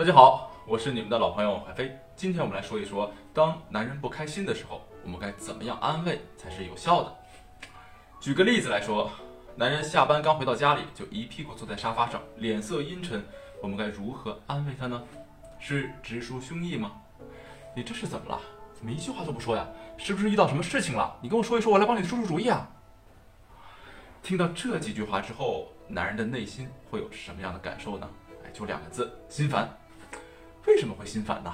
大家好，我是你们的老朋友海飞。今天我们来说一说，当男人不开心的时候，我们该怎么样安慰才是有效的。举个例子来说，男人下班刚回到家里，就一屁股坐在沙发上，脸色阴沉，我们该如何安慰他呢？是直抒胸臆吗？你这是怎么了？怎么一句话都不说呀？是不是遇到什么事情了？你跟我说一说，我来帮你出出主意啊！听到这几句话之后，男人的内心会有什么样的感受呢？哎，就两个字：心烦。为什么会心烦呢？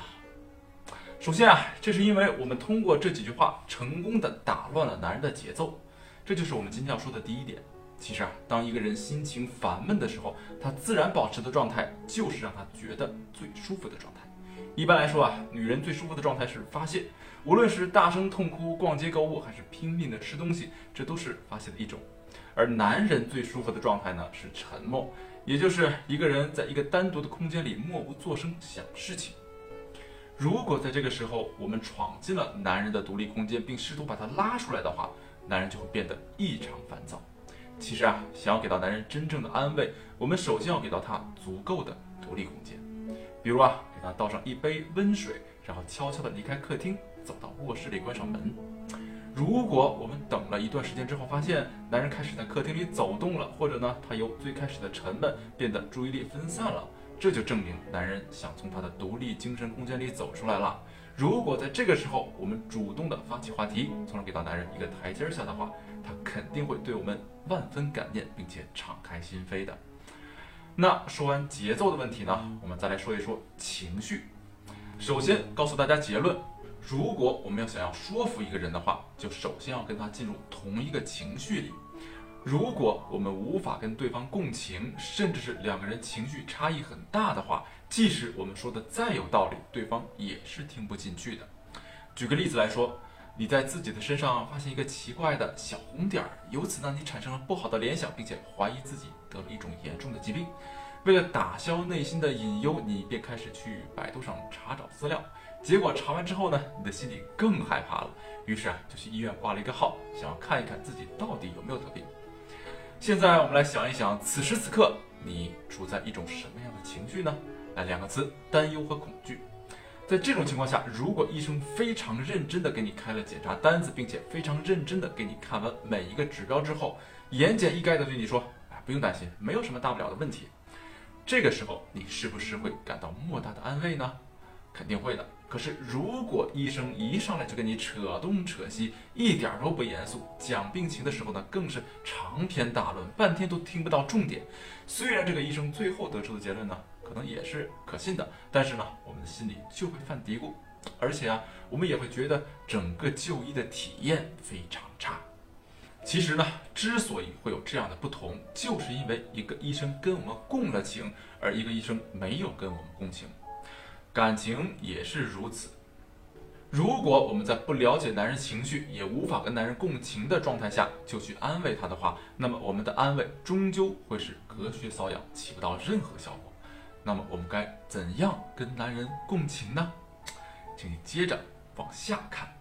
首先啊，这是因为我们通过这几句话成功的打乱了男人的节奏，这就是我们今天要说的第一点。其实啊，当一个人心情烦闷的时候，他自然保持的状态就是让他觉得最舒服的状态。一般来说啊，女人最舒服的状态是发泄，无论是大声痛哭、逛街购物，还是拼命的吃东西，这都是发泄的一种。而男人最舒服的状态呢，是沉默。也就是一个人在一个单独的空间里默不作声想事情。如果在这个时候我们闯进了男人的独立空间，并试图把他拉出来的话，男人就会变得异常烦躁。其实啊，想要给到男人真正的安慰，我们首先要给到他足够的独立空间。比如啊，给他倒上一杯温水，然后悄悄地离开客厅，走到卧室里关上门。如果我们等了一段时间之后，发现男人开始在客厅里走动了，或者呢，他由最开始的沉闷变得注意力分散了，这就证明男人想从他的独立精神空间里走出来了。如果在这个时候我们主动的发起话题，从而给到男人一个台阶下的话，他肯定会对我们万分感念，并且敞开心扉的。那说完节奏的问题呢，我们再来说一说情绪。首先告诉大家结论。如果我们要想要说服一个人的话，就首先要跟他进入同一个情绪里。如果我们无法跟对方共情，甚至是两个人情绪差异很大的话，即使我们说的再有道理，对方也是听不进去的。举个例子来说，你在自己的身上发现一个奇怪的小红点儿，由此呢，你产生了不好的联想，并且怀疑自己得了一种严重的疾病。为了打消内心的隐忧，你便开始去百度上查找资料。结果查完之后呢，你的心里更害怕了，于是啊，就去医院挂了一个号，想要看一看自己到底有没有得病。现在我们来想一想，此时此刻你处在一种什么样的情绪呢？来，两个词：担忧和恐惧。在这种情况下，如果医生非常认真的给你开了检查单子，并且非常认真的给你看完每一个指标之后，言简意赅的对你说：“哎，不用担心，没有什么大不了的问题。”这个时候，你是不是会感到莫大的安慰呢？肯定会的。可是，如果医生一上来就跟你扯东扯西，一点都不严肃，讲病情的时候呢，更是长篇大论，半天都听不到重点。虽然这个医生最后得出的结论呢，可能也是可信的，但是呢，我们的心里就会犯嘀咕，而且啊，我们也会觉得整个就医的体验非常差。其实呢，之所以会有这样的不同，就是因为一个医生跟我们共了情，而一个医生没有跟我们共情。感情也是如此。如果我们在不了解男人情绪，也无法跟男人共情的状态下，就去安慰他的话，那么我们的安慰终究会是隔靴搔痒，起不到任何效果。那么我们该怎样跟男人共情呢？请你接着往下看。